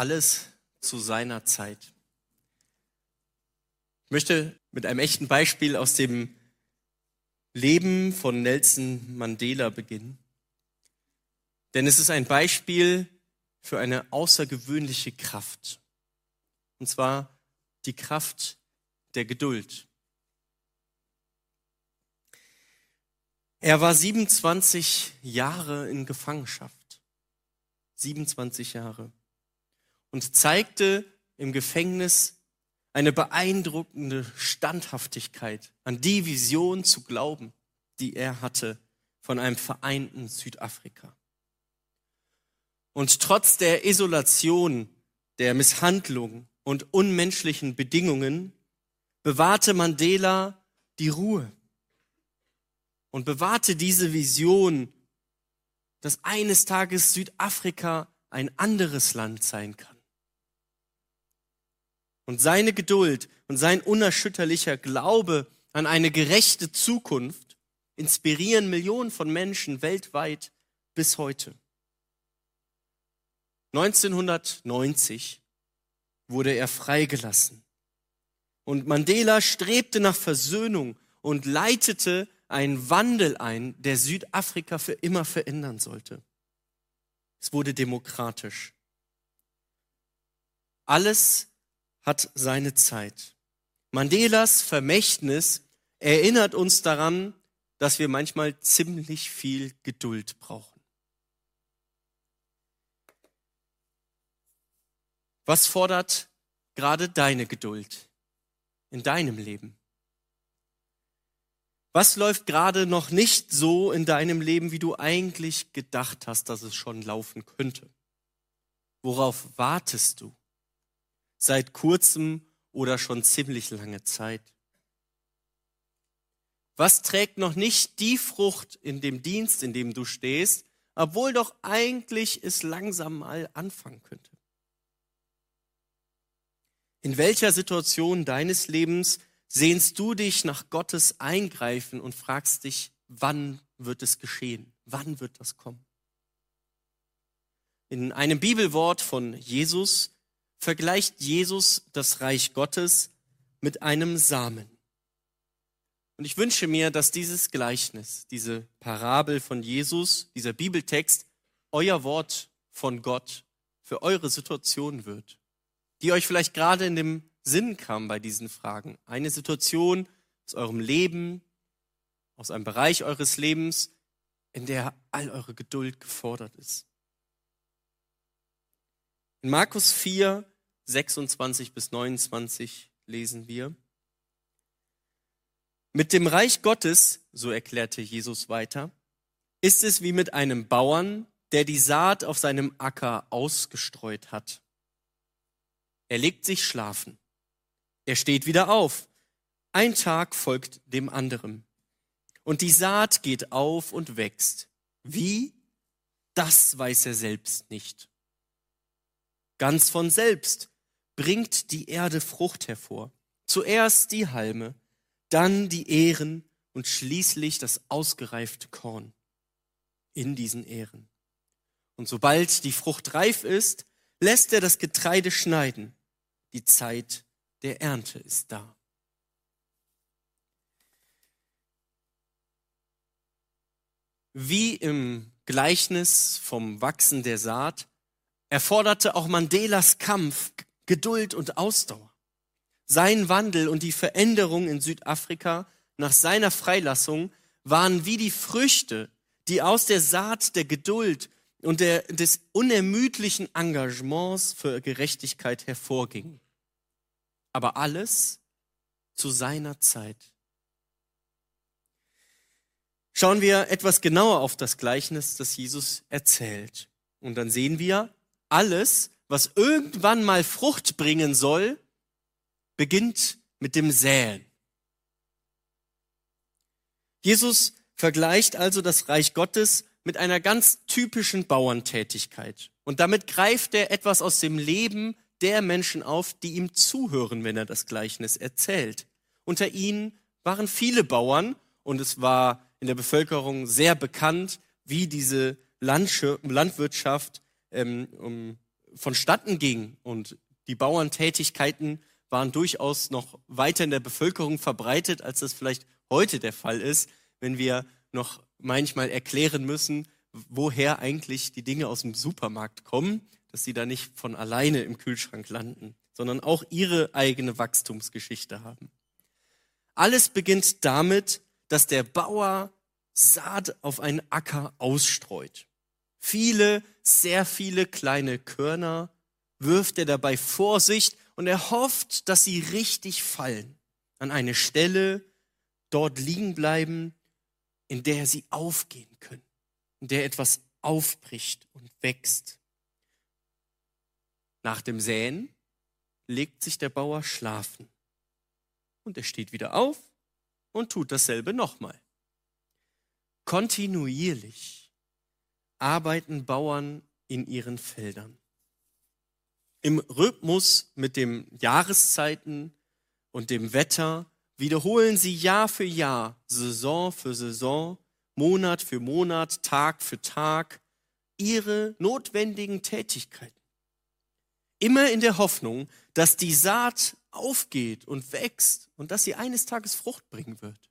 alles zu seiner Zeit. Ich möchte mit einem echten Beispiel aus dem Leben von Nelson Mandela beginnen. Denn es ist ein Beispiel für eine außergewöhnliche Kraft. Und zwar die Kraft der Geduld. Er war 27 Jahre in Gefangenschaft. 27 Jahre. Und zeigte im Gefängnis eine beeindruckende Standhaftigkeit an die Vision zu glauben, die er hatte von einem vereinten Südafrika. Und trotz der Isolation, der Misshandlung und unmenschlichen Bedingungen bewahrte Mandela die Ruhe und bewahrte diese Vision, dass eines Tages Südafrika ein anderes Land sein kann. Und seine Geduld und sein unerschütterlicher Glaube an eine gerechte Zukunft inspirieren Millionen von Menschen weltweit bis heute. 1990 wurde er freigelassen. Und Mandela strebte nach Versöhnung und leitete einen Wandel ein, der Südafrika für immer verändern sollte. Es wurde demokratisch. Alles hat seine Zeit. Mandelas Vermächtnis erinnert uns daran, dass wir manchmal ziemlich viel Geduld brauchen. Was fordert gerade deine Geduld in deinem Leben? Was läuft gerade noch nicht so in deinem Leben, wie du eigentlich gedacht hast, dass es schon laufen könnte? Worauf wartest du? Seit kurzem oder schon ziemlich lange Zeit? Was trägt noch nicht die Frucht in dem Dienst, in dem du stehst, obwohl doch eigentlich es langsam mal anfangen könnte? In welcher Situation deines Lebens sehnst du dich nach Gottes Eingreifen und fragst dich, wann wird es geschehen? Wann wird das kommen? In einem Bibelwort von Jesus vergleicht Jesus das Reich Gottes mit einem Samen. Und ich wünsche mir, dass dieses Gleichnis, diese Parabel von Jesus, dieser Bibeltext, euer Wort von Gott für eure Situation wird die euch vielleicht gerade in dem Sinn kam bei diesen Fragen. Eine Situation aus eurem Leben, aus einem Bereich eures Lebens, in der all eure Geduld gefordert ist. In Markus 4, 26 bis 29 lesen wir, mit dem Reich Gottes, so erklärte Jesus weiter, ist es wie mit einem Bauern, der die Saat auf seinem Acker ausgestreut hat. Er legt sich schlafen. Er steht wieder auf. Ein Tag folgt dem anderen. Und die Saat geht auf und wächst. Wie? Das weiß er selbst nicht. Ganz von selbst bringt die Erde Frucht hervor. Zuerst die Halme, dann die Ähren und schließlich das ausgereifte Korn in diesen Ähren. Und sobald die Frucht reif ist, lässt er das Getreide schneiden die Zeit der Ernte ist da. Wie im Gleichnis vom Wachsen der Saat erforderte auch Mandelas Kampf Geduld und Ausdauer. Sein Wandel und die Veränderung in Südafrika nach seiner Freilassung waren wie die Früchte, die aus der Saat der Geduld und der, des unermüdlichen Engagements für Gerechtigkeit hervorging. Aber alles zu seiner Zeit. Schauen wir etwas genauer auf das Gleichnis, das Jesus erzählt. Und dann sehen wir, alles, was irgendwann mal Frucht bringen soll, beginnt mit dem Säen. Jesus vergleicht also das Reich Gottes mit einer ganz typischen Bauerntätigkeit. Und damit greift er etwas aus dem Leben der Menschen auf, die ihm zuhören, wenn er das Gleichnis erzählt. Unter ihnen waren viele Bauern und es war in der Bevölkerung sehr bekannt, wie diese Landwirtschaft ähm, vonstatten ging und die Bauerntätigkeiten waren durchaus noch weiter in der Bevölkerung verbreitet, als das vielleicht heute der Fall ist, wenn wir noch manchmal erklären müssen, woher eigentlich die Dinge aus dem Supermarkt kommen, dass sie da nicht von alleine im Kühlschrank landen, sondern auch ihre eigene Wachstumsgeschichte haben. Alles beginnt damit, dass der Bauer Saat auf einen Acker ausstreut. Viele, sehr viele kleine Körner wirft er dabei vor sich und er hofft, dass sie richtig fallen, an eine Stelle dort liegen bleiben, in der sie aufgehen können, in der etwas aufbricht und wächst. Nach dem Säen legt sich der Bauer schlafen und er steht wieder auf und tut dasselbe nochmal. Kontinuierlich arbeiten Bauern in ihren Feldern. Im Rhythmus mit den Jahreszeiten und dem Wetter wiederholen sie Jahr für Jahr, Saison für Saison, Monat für Monat, Tag für Tag ihre notwendigen Tätigkeiten. Immer in der Hoffnung, dass die Saat aufgeht und wächst und dass sie eines Tages Frucht bringen wird.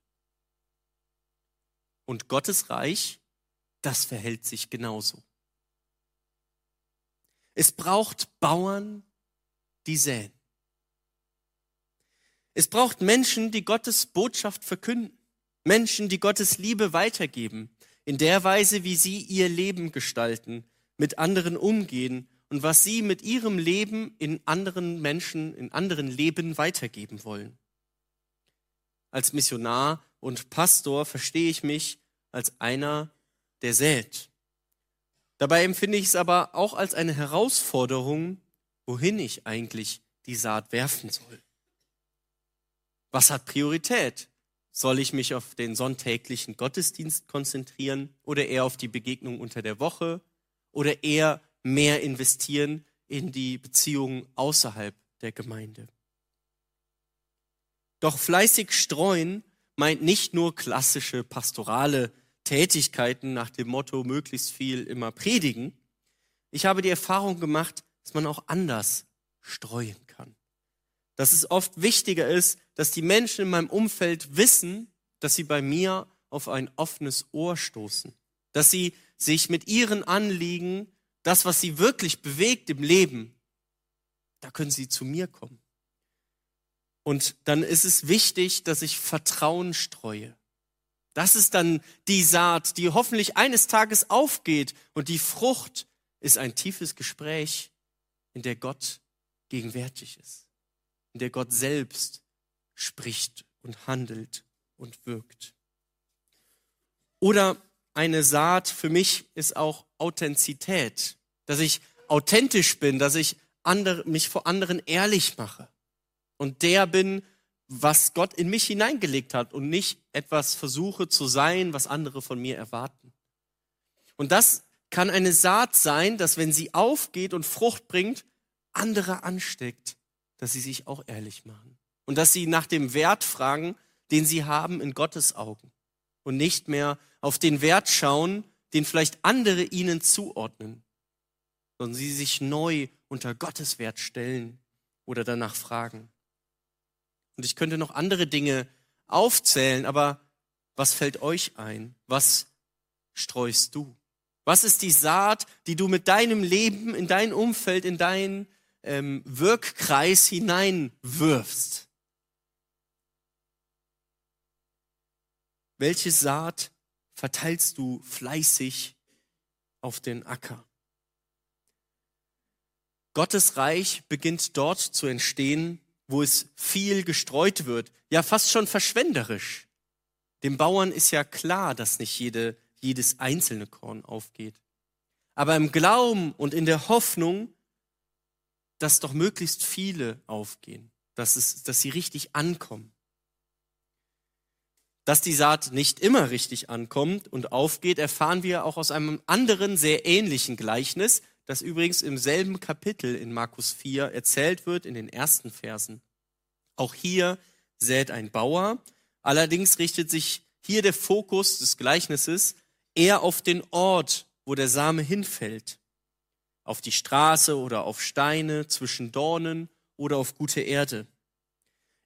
Und Gottes Reich, das verhält sich genauso. Es braucht Bauern, die säen. Es braucht Menschen, die Gottes Botschaft verkünden. Menschen, die Gottes Liebe weitergeben, in der Weise, wie sie ihr Leben gestalten, mit anderen umgehen und was sie mit ihrem Leben in anderen Menschen, in anderen Leben weitergeben wollen. Als Missionar und Pastor verstehe ich mich als einer, der sät. Dabei empfinde ich es aber auch als eine Herausforderung, wohin ich eigentlich die Saat werfen soll. Was hat Priorität? Soll ich mich auf den sonntäglichen Gottesdienst konzentrieren oder eher auf die Begegnung unter der Woche oder eher mehr investieren in die Beziehungen außerhalb der Gemeinde. Doch fleißig streuen meint nicht nur klassische pastorale Tätigkeiten nach dem Motto möglichst viel immer predigen. Ich habe die Erfahrung gemacht, dass man auch anders streuen kann. Dass es oft wichtiger ist, dass die Menschen in meinem Umfeld wissen, dass sie bei mir auf ein offenes Ohr stoßen. Dass sie sich mit ihren Anliegen das, was sie wirklich bewegt im Leben, da können sie zu mir kommen. Und dann ist es wichtig, dass ich Vertrauen streue. Das ist dann die Saat, die hoffentlich eines Tages aufgeht. Und die Frucht ist ein tiefes Gespräch, in der Gott gegenwärtig ist, in der Gott selbst spricht und handelt und wirkt. Oder eine Saat für mich ist auch Authentizität, dass ich authentisch bin, dass ich andere, mich vor anderen ehrlich mache. Und der bin, was Gott in mich hineingelegt hat und nicht etwas versuche zu sein, was andere von mir erwarten. Und das kann eine Saat sein, dass wenn sie aufgeht und Frucht bringt, andere ansteckt, dass sie sich auch ehrlich machen und dass sie nach dem Wert fragen, den sie haben in Gottes Augen und nicht mehr auf den Wert schauen, den vielleicht andere ihnen zuordnen, sondern sie sich neu unter Gottes Wert stellen oder danach fragen. Und ich könnte noch andere Dinge aufzählen, aber was fällt euch ein? Was streust du? Was ist die Saat, die du mit deinem Leben, in dein Umfeld, in deinen ähm, Wirkkreis hineinwirfst? Welche Saat verteilst du fleißig auf den Acker. Gottes Reich beginnt dort zu entstehen, wo es viel gestreut wird, ja fast schon verschwenderisch. Dem Bauern ist ja klar, dass nicht jede, jedes einzelne Korn aufgeht. Aber im Glauben und in der Hoffnung, dass doch möglichst viele aufgehen, dass, es, dass sie richtig ankommen. Dass die Saat nicht immer richtig ankommt und aufgeht, erfahren wir auch aus einem anderen, sehr ähnlichen Gleichnis, das übrigens im selben Kapitel in Markus 4 erzählt wird, in den ersten Versen. Auch hier sät ein Bauer, allerdings richtet sich hier der Fokus des Gleichnisses eher auf den Ort, wo der Same hinfällt. auf die Straße oder auf Steine, zwischen Dornen oder auf gute Erde.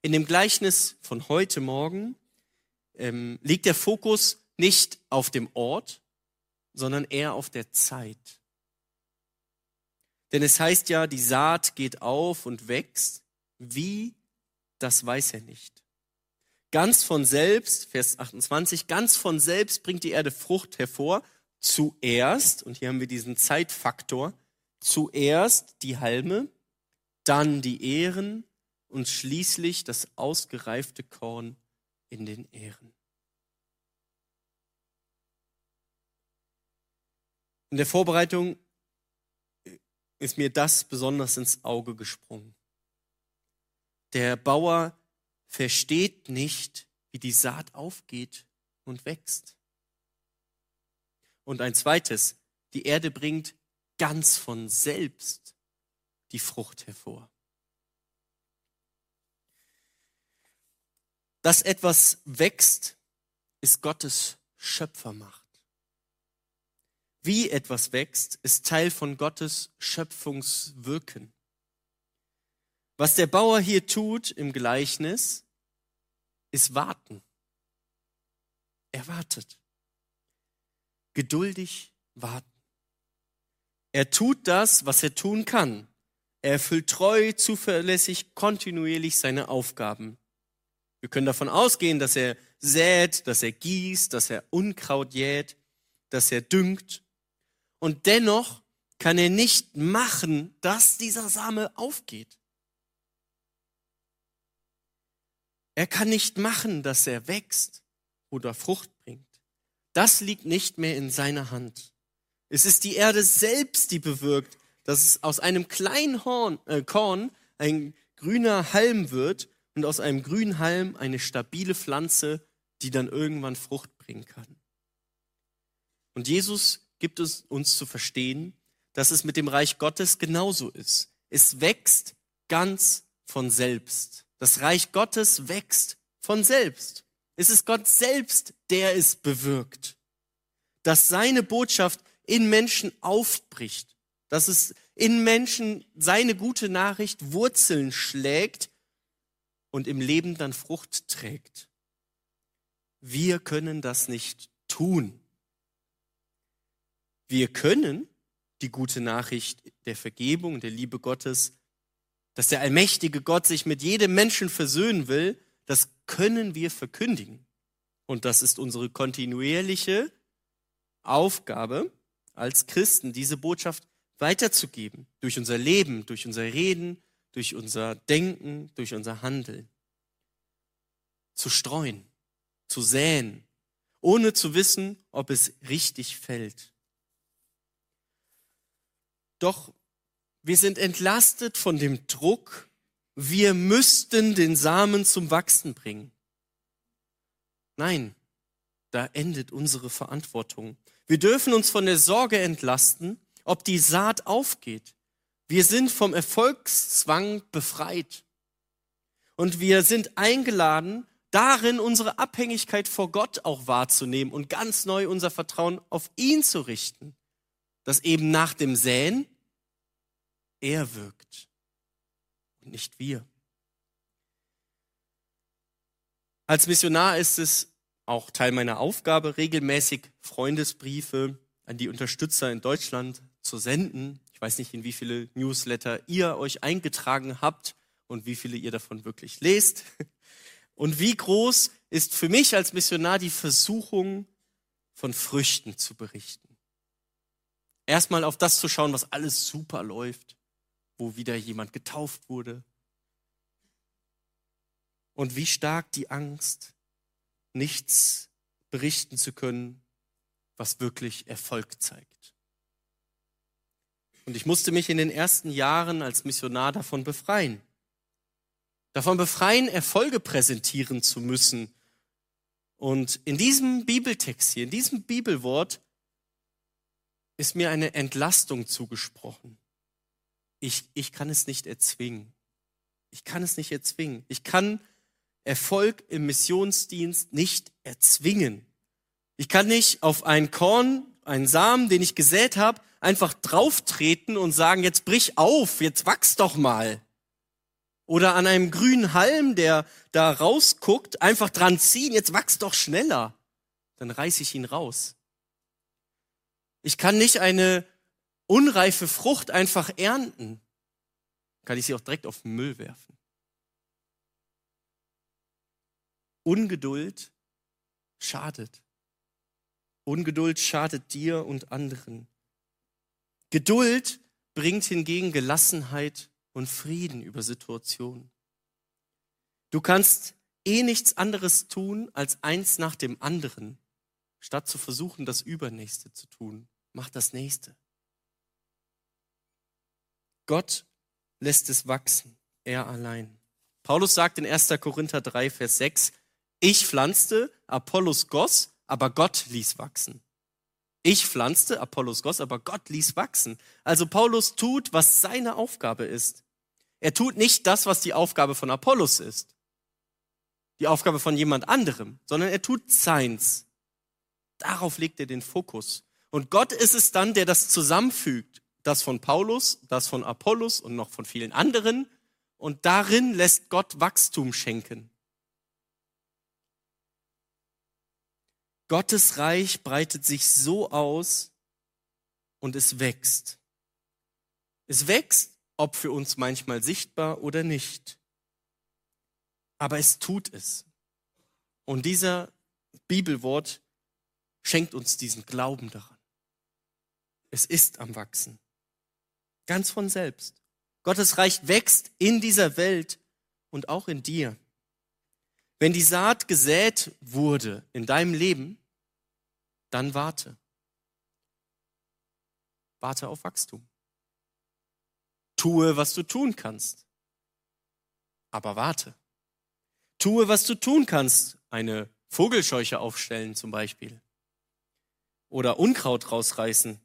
In dem Gleichnis von heute Morgen ähm, liegt der Fokus nicht auf dem Ort, sondern eher auf der Zeit. Denn es heißt ja, die Saat geht auf und wächst. Wie, das weiß er nicht. Ganz von selbst, Vers 28, ganz von selbst bringt die Erde Frucht hervor. Zuerst, und hier haben wir diesen Zeitfaktor, zuerst die Halme, dann die Ähren und schließlich das ausgereifte Korn in den Ähren. In der Vorbereitung ist mir das besonders ins Auge gesprungen. Der Bauer versteht nicht, wie die Saat aufgeht und wächst. Und ein zweites, die Erde bringt ganz von selbst die Frucht hervor. Dass etwas wächst, ist Gottes Schöpfermacht. Wie etwas wächst, ist Teil von Gottes Schöpfungswirken. Was der Bauer hier tut im Gleichnis, ist warten. Er wartet. Geduldig warten. Er tut das, was er tun kann. Er erfüllt treu, zuverlässig, kontinuierlich seine Aufgaben. Wir können davon ausgehen, dass er sät, dass er gießt, dass er Unkraut jäht, dass er düngt und dennoch kann er nicht machen, dass dieser Same aufgeht. Er kann nicht machen, dass er wächst oder Frucht bringt. Das liegt nicht mehr in seiner Hand. Es ist die Erde selbst, die bewirkt, dass es aus einem kleinen Horn, äh, Korn ein grüner Halm wird und aus einem grünen Halm eine stabile Pflanze, die dann irgendwann Frucht bringen kann. Und Jesus gibt es uns zu verstehen, dass es mit dem Reich Gottes genauso ist. Es wächst ganz von selbst. Das Reich Gottes wächst von selbst. Es ist Gott selbst, der es bewirkt. Dass seine Botschaft in Menschen aufbricht. Dass es in Menschen seine gute Nachricht Wurzeln schlägt und im Leben dann Frucht trägt. Wir können das nicht tun. Wir können die gute Nachricht der Vergebung, der Liebe Gottes, dass der allmächtige Gott sich mit jedem Menschen versöhnen will, das können wir verkündigen. Und das ist unsere kontinuierliche Aufgabe als Christen, diese Botschaft weiterzugeben. Durch unser Leben, durch unser Reden, durch unser Denken, durch unser Handeln. Zu streuen, zu säen, ohne zu wissen, ob es richtig fällt. Doch wir sind entlastet von dem Druck, wir müssten den Samen zum Wachsen bringen. Nein, da endet unsere Verantwortung. Wir dürfen uns von der Sorge entlasten, ob die Saat aufgeht. Wir sind vom Erfolgszwang befreit. Und wir sind eingeladen, darin unsere Abhängigkeit vor Gott auch wahrzunehmen und ganz neu unser Vertrauen auf ihn zu richten. Dass eben nach dem Säen er wirkt und nicht wir. Als Missionar ist es auch Teil meiner Aufgabe, regelmäßig Freundesbriefe an die Unterstützer in Deutschland zu senden. Ich weiß nicht, in wie viele Newsletter ihr euch eingetragen habt und wie viele ihr davon wirklich lest. Und wie groß ist für mich als Missionar die Versuchung, von Früchten zu berichten. Erstmal auf das zu schauen, was alles super läuft wo wieder jemand getauft wurde. Und wie stark die Angst, nichts berichten zu können, was wirklich Erfolg zeigt. Und ich musste mich in den ersten Jahren als Missionar davon befreien. Davon befreien, Erfolge präsentieren zu müssen. Und in diesem Bibeltext hier, in diesem Bibelwort, ist mir eine Entlastung zugesprochen ich, ich kann es nicht erzwingen. Ich kann es nicht erzwingen. Ich kann Erfolg im Missionsdienst nicht erzwingen. Ich kann nicht auf ein Korn, einen Samen, den ich gesät habe, einfach drauftreten und sagen, jetzt brich auf, jetzt wachs doch mal. Oder an einem grünen Halm, der da rausguckt, einfach dran ziehen, jetzt wachs doch schneller. Dann reiß ich ihn raus. Ich kann nicht eine unreife Frucht einfach ernten. Kann ich sie auch direkt auf den Müll werfen. Ungeduld schadet. Ungeduld schadet dir und anderen. Geduld bringt hingegen Gelassenheit und Frieden über Situationen. Du kannst eh nichts anderes tun als eins nach dem anderen, statt zu versuchen, das Übernächste zu tun. Mach das Nächste. Gott lässt es wachsen, er allein. Paulus sagt in 1. Korinther 3, Vers 6, ich pflanzte, Apollos goss, aber Gott ließ wachsen. Ich pflanzte, Apollos goss, aber Gott ließ wachsen. Also Paulus tut, was seine Aufgabe ist. Er tut nicht das, was die Aufgabe von Apollos ist. Die Aufgabe von jemand anderem, sondern er tut seins. Darauf legt er den Fokus. Und Gott ist es dann, der das zusammenfügt. Das von Paulus, das von Apollos und noch von vielen anderen. Und darin lässt Gott Wachstum schenken. Gottes Reich breitet sich so aus und es wächst. Es wächst, ob für uns manchmal sichtbar oder nicht. Aber es tut es. Und dieser Bibelwort schenkt uns diesen Glauben daran. Es ist am Wachsen. Ganz von selbst. Gottes Reich wächst in dieser Welt und auch in dir. Wenn die Saat gesät wurde in deinem Leben, dann warte. Warte auf Wachstum. Tue, was du tun kannst. Aber warte. Tue, was du tun kannst. Eine Vogelscheuche aufstellen zum Beispiel. Oder Unkraut rausreißen.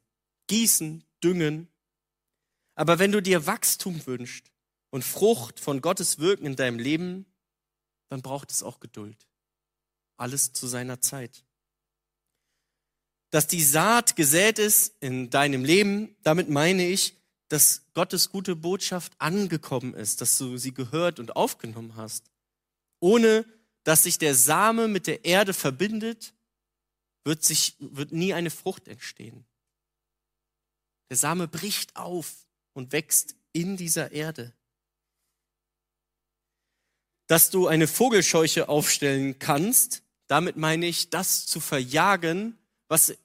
Gießen, düngen. Aber wenn du dir Wachstum wünschst und Frucht von Gottes Wirken in deinem Leben, dann braucht es auch Geduld. Alles zu seiner Zeit. Dass die Saat gesät ist in deinem Leben, damit meine ich, dass Gottes gute Botschaft angekommen ist, dass du sie gehört und aufgenommen hast. Ohne dass sich der Same mit der Erde verbindet, wird, sich, wird nie eine Frucht entstehen. Der Same bricht auf und wächst in dieser Erde dass du eine Vogelscheuche aufstellen kannst. Damit meine ich, das zu verjagen, was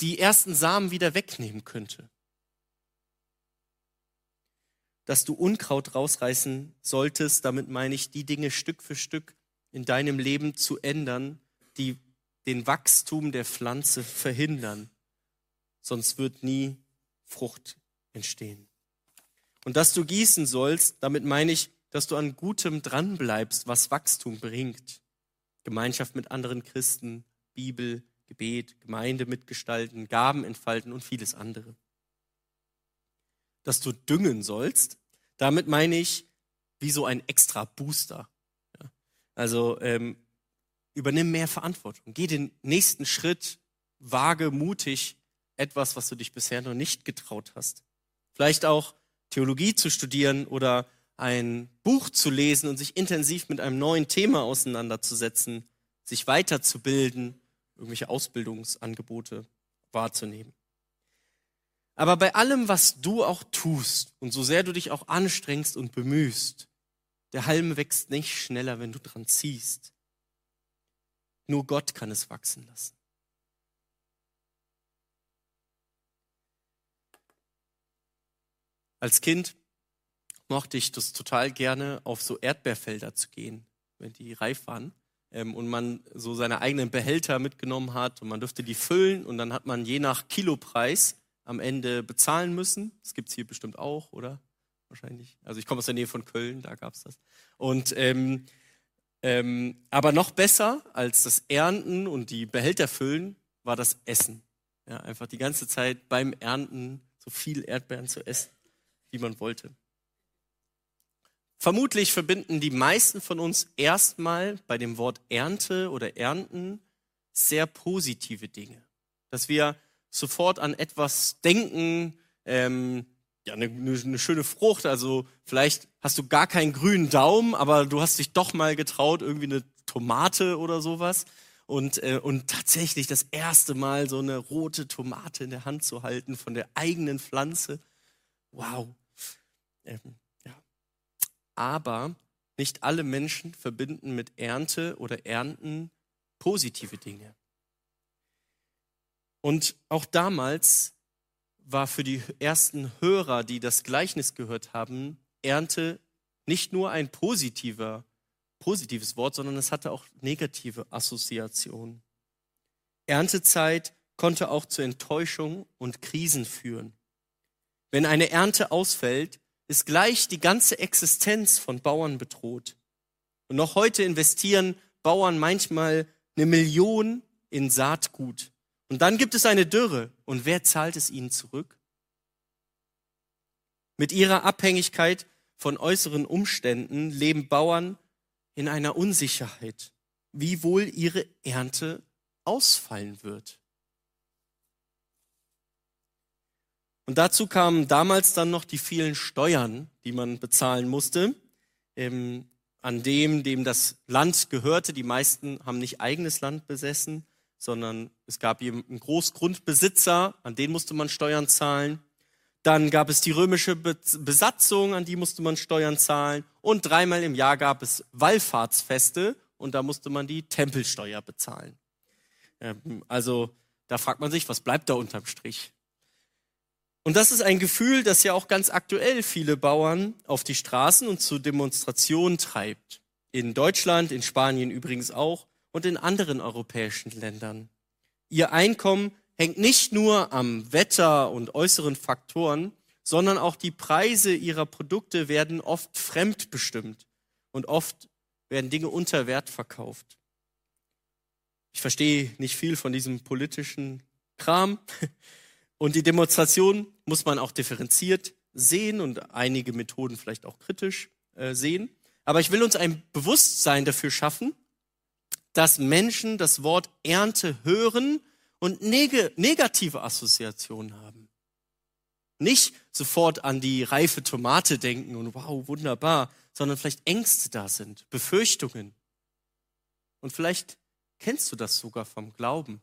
die ersten Samen wieder wegnehmen könnte. Dass du Unkraut rausreißen solltest, damit meine ich, die Dinge Stück für Stück in deinem Leben zu ändern, die den Wachstum der Pflanze verhindern. Sonst wird nie Frucht entstehen. Und dass du gießen sollst, damit meine ich, dass du an Gutem dranbleibst, was Wachstum bringt. Gemeinschaft mit anderen Christen, Bibel, Gebet, Gemeinde mitgestalten, Gaben entfalten und vieles andere. Dass du düngen sollst, damit meine ich wie so ein extra Booster. Also ähm, übernimm mehr Verantwortung, geh den nächsten Schritt, wage mutig etwas, was du dich bisher noch nicht getraut hast. Vielleicht auch Theologie zu studieren oder ein Buch zu lesen und sich intensiv mit einem neuen Thema auseinanderzusetzen, sich weiterzubilden, irgendwelche Ausbildungsangebote wahrzunehmen. Aber bei allem, was du auch tust und so sehr du dich auch anstrengst und bemühst, der Halm wächst nicht schneller, wenn du dran ziehst. Nur Gott kann es wachsen lassen. Als Kind mochte ich das total gerne, auf so Erdbeerfelder zu gehen, wenn die reif waren. Ähm, und man so seine eigenen Behälter mitgenommen hat und man durfte die füllen und dann hat man je nach Kilopreis am Ende bezahlen müssen. Das gibt es hier bestimmt auch, oder? Wahrscheinlich. Also ich komme aus der Nähe von Köln, da gab es das. Und ähm, ähm, aber noch besser als das Ernten und die Behälter füllen war das Essen. Ja, einfach die ganze Zeit beim Ernten so viel Erdbeeren zu essen, wie man wollte. Vermutlich verbinden die meisten von uns erstmal bei dem Wort Ernte oder Ernten sehr positive Dinge. Dass wir sofort an etwas denken, ähm, ja, eine, eine schöne Frucht. Also vielleicht hast du gar keinen grünen Daumen, aber du hast dich doch mal getraut, irgendwie eine Tomate oder sowas. Und, äh, und tatsächlich das erste Mal so eine rote Tomate in der Hand zu halten von der eigenen Pflanze. Wow. Ähm, ja. Aber nicht alle Menschen verbinden mit Ernte oder Ernten positive Dinge. Und auch damals war für die ersten Hörer, die das Gleichnis gehört haben, Ernte nicht nur ein positiver, positives Wort, sondern es hatte auch negative Assoziationen. Erntezeit konnte auch zu Enttäuschung und Krisen führen. Wenn eine Ernte ausfällt, ist gleich die ganze Existenz von Bauern bedroht. Und noch heute investieren Bauern manchmal eine Million in Saatgut und dann gibt es eine Dürre. Und wer zahlt es ihnen zurück? Mit ihrer Abhängigkeit von äußeren Umständen leben Bauern in einer Unsicherheit, wie wohl ihre Ernte ausfallen wird. Und dazu kamen damals dann noch die vielen Steuern, die man bezahlen musste, ähm, an dem, dem das Land gehörte. Die meisten haben nicht eigenes Land besessen sondern es gab eben einen Großgrundbesitzer, an den musste man Steuern zahlen. Dann gab es die römische Besatzung, an die musste man Steuern zahlen. Und dreimal im Jahr gab es Wallfahrtsfeste und da musste man die Tempelsteuer bezahlen. Ähm, also da fragt man sich, was bleibt da unterm Strich? Und das ist ein Gefühl, das ja auch ganz aktuell viele Bauern auf die Straßen und zu Demonstrationen treibt. In Deutschland, in Spanien übrigens auch und in anderen europäischen Ländern. Ihr Einkommen hängt nicht nur am Wetter und äußeren Faktoren, sondern auch die Preise ihrer Produkte werden oft fremdbestimmt und oft werden Dinge unter Wert verkauft. Ich verstehe nicht viel von diesem politischen Kram und die Demonstration muss man auch differenziert sehen und einige Methoden vielleicht auch kritisch äh, sehen. Aber ich will uns ein Bewusstsein dafür schaffen, dass Menschen das Wort Ernte hören und neg negative Assoziationen haben. Nicht sofort an die reife Tomate denken und wow, wunderbar, sondern vielleicht Ängste da sind, Befürchtungen. Und vielleicht kennst du das sogar vom Glauben.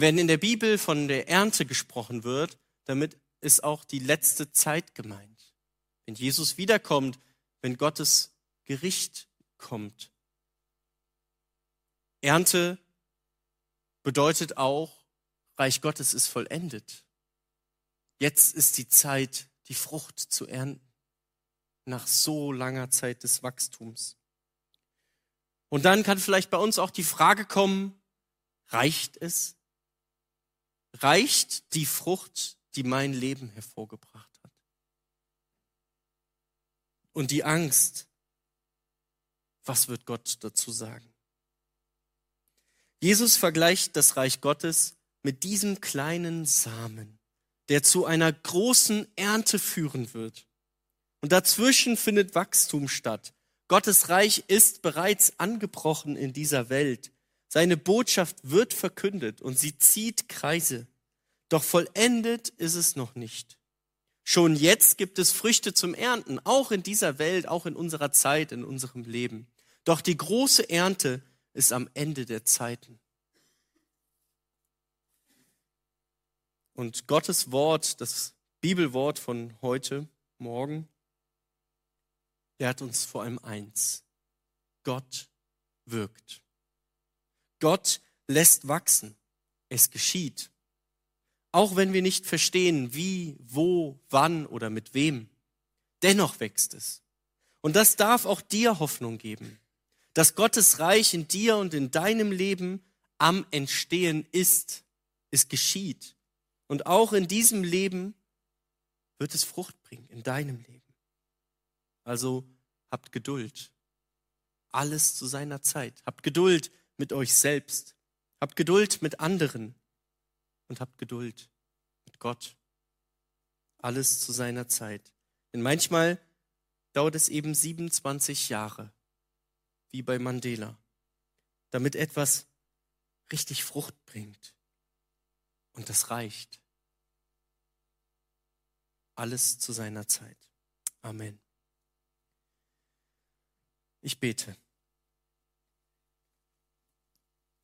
Wenn in der Bibel von der Ernte gesprochen wird, damit ist auch die letzte Zeit gemeint. Wenn Jesus wiederkommt, wenn Gottes Gericht kommt. Ernte bedeutet auch, Reich Gottes ist vollendet. Jetzt ist die Zeit, die Frucht zu ernten. Nach so langer Zeit des Wachstums. Und dann kann vielleicht bei uns auch die Frage kommen, reicht es? Reicht die Frucht, die mein Leben hervorgebracht hat? Und die Angst, was wird Gott dazu sagen? Jesus vergleicht das Reich Gottes mit diesem kleinen Samen, der zu einer großen Ernte führen wird. Und dazwischen findet Wachstum statt. Gottes Reich ist bereits angebrochen in dieser Welt. Seine Botschaft wird verkündet und sie zieht Kreise. Doch vollendet ist es noch nicht. Schon jetzt gibt es Früchte zum Ernten, auch in dieser Welt, auch in unserer Zeit, in unserem Leben. Doch die große Ernte ist am Ende der Zeiten. Und Gottes Wort, das Bibelwort von heute, morgen, lehrt uns vor allem eins. Gott wirkt. Gott lässt wachsen. Es geschieht. Auch wenn wir nicht verstehen, wie, wo, wann oder mit wem. Dennoch wächst es. Und das darf auch dir Hoffnung geben dass Gottes Reich in dir und in deinem Leben am Entstehen ist, es geschieht. Und auch in diesem Leben wird es Frucht bringen, in deinem Leben. Also habt Geduld. Alles zu seiner Zeit. Habt Geduld mit euch selbst. Habt Geduld mit anderen. Und habt Geduld mit Gott. Alles zu seiner Zeit. Denn manchmal dauert es eben 27 Jahre, wie bei Mandela, damit etwas richtig Frucht bringt. Und das reicht. Alles zu seiner Zeit. Amen. Ich bete.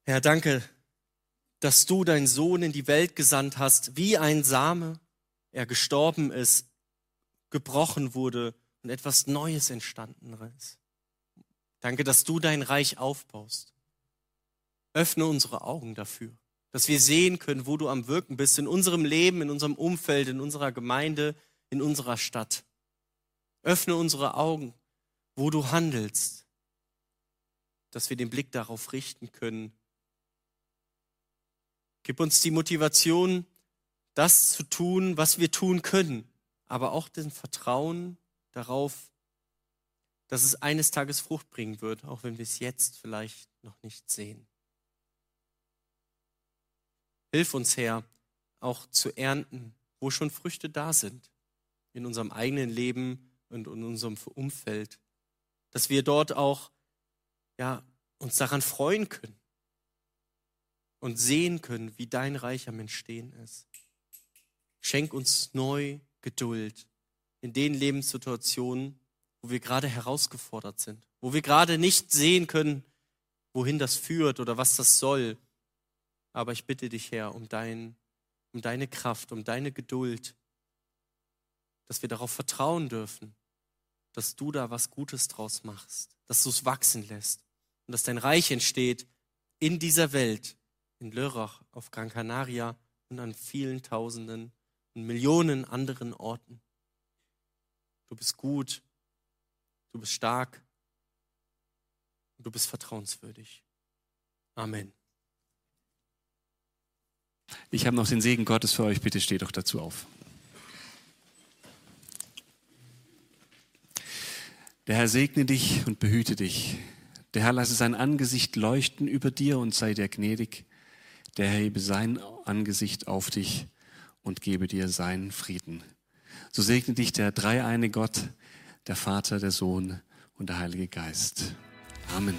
Herr, danke, dass du deinen Sohn in die Welt gesandt hast, wie ein Same, er gestorben ist, gebrochen wurde und etwas Neues entstanden ist. Danke, dass du dein Reich aufbaust. Öffne unsere Augen dafür, dass wir sehen können, wo du am Wirken bist, in unserem Leben, in unserem Umfeld, in unserer Gemeinde, in unserer Stadt. Öffne unsere Augen, wo du handelst, dass wir den Blick darauf richten können. Gib uns die Motivation, das zu tun, was wir tun können, aber auch den Vertrauen darauf, dass es eines Tages Frucht bringen wird, auch wenn wir es jetzt vielleicht noch nicht sehen. Hilf uns, Herr, auch zu ernten, wo schon Früchte da sind, in unserem eigenen Leben und in unserem Umfeld, dass wir dort auch ja, uns daran freuen können und sehen können, wie dein Reich am Entstehen ist. Schenk uns neu Geduld in den Lebenssituationen, wo wir gerade herausgefordert sind, wo wir gerade nicht sehen können, wohin das führt oder was das soll. Aber ich bitte dich, Herr, um, dein, um deine Kraft, um deine Geduld, dass wir darauf vertrauen dürfen, dass du da was Gutes draus machst, dass du es wachsen lässt und dass dein Reich entsteht in dieser Welt, in Lörrach, auf Gran Canaria und an vielen Tausenden und Millionen anderen Orten. Du bist gut, du bist stark und du bist vertrauenswürdig. Amen. Ich habe noch den Segen Gottes für euch. Bitte steht doch dazu auf. Der Herr segne dich und behüte dich. Der Herr lasse sein Angesicht leuchten über dir und sei dir gnädig. Der Herr hebe sein Angesicht auf dich und gebe dir seinen Frieden. So segne dich der dreieine Gott, der Vater, der Sohn und der Heilige Geist. Amen.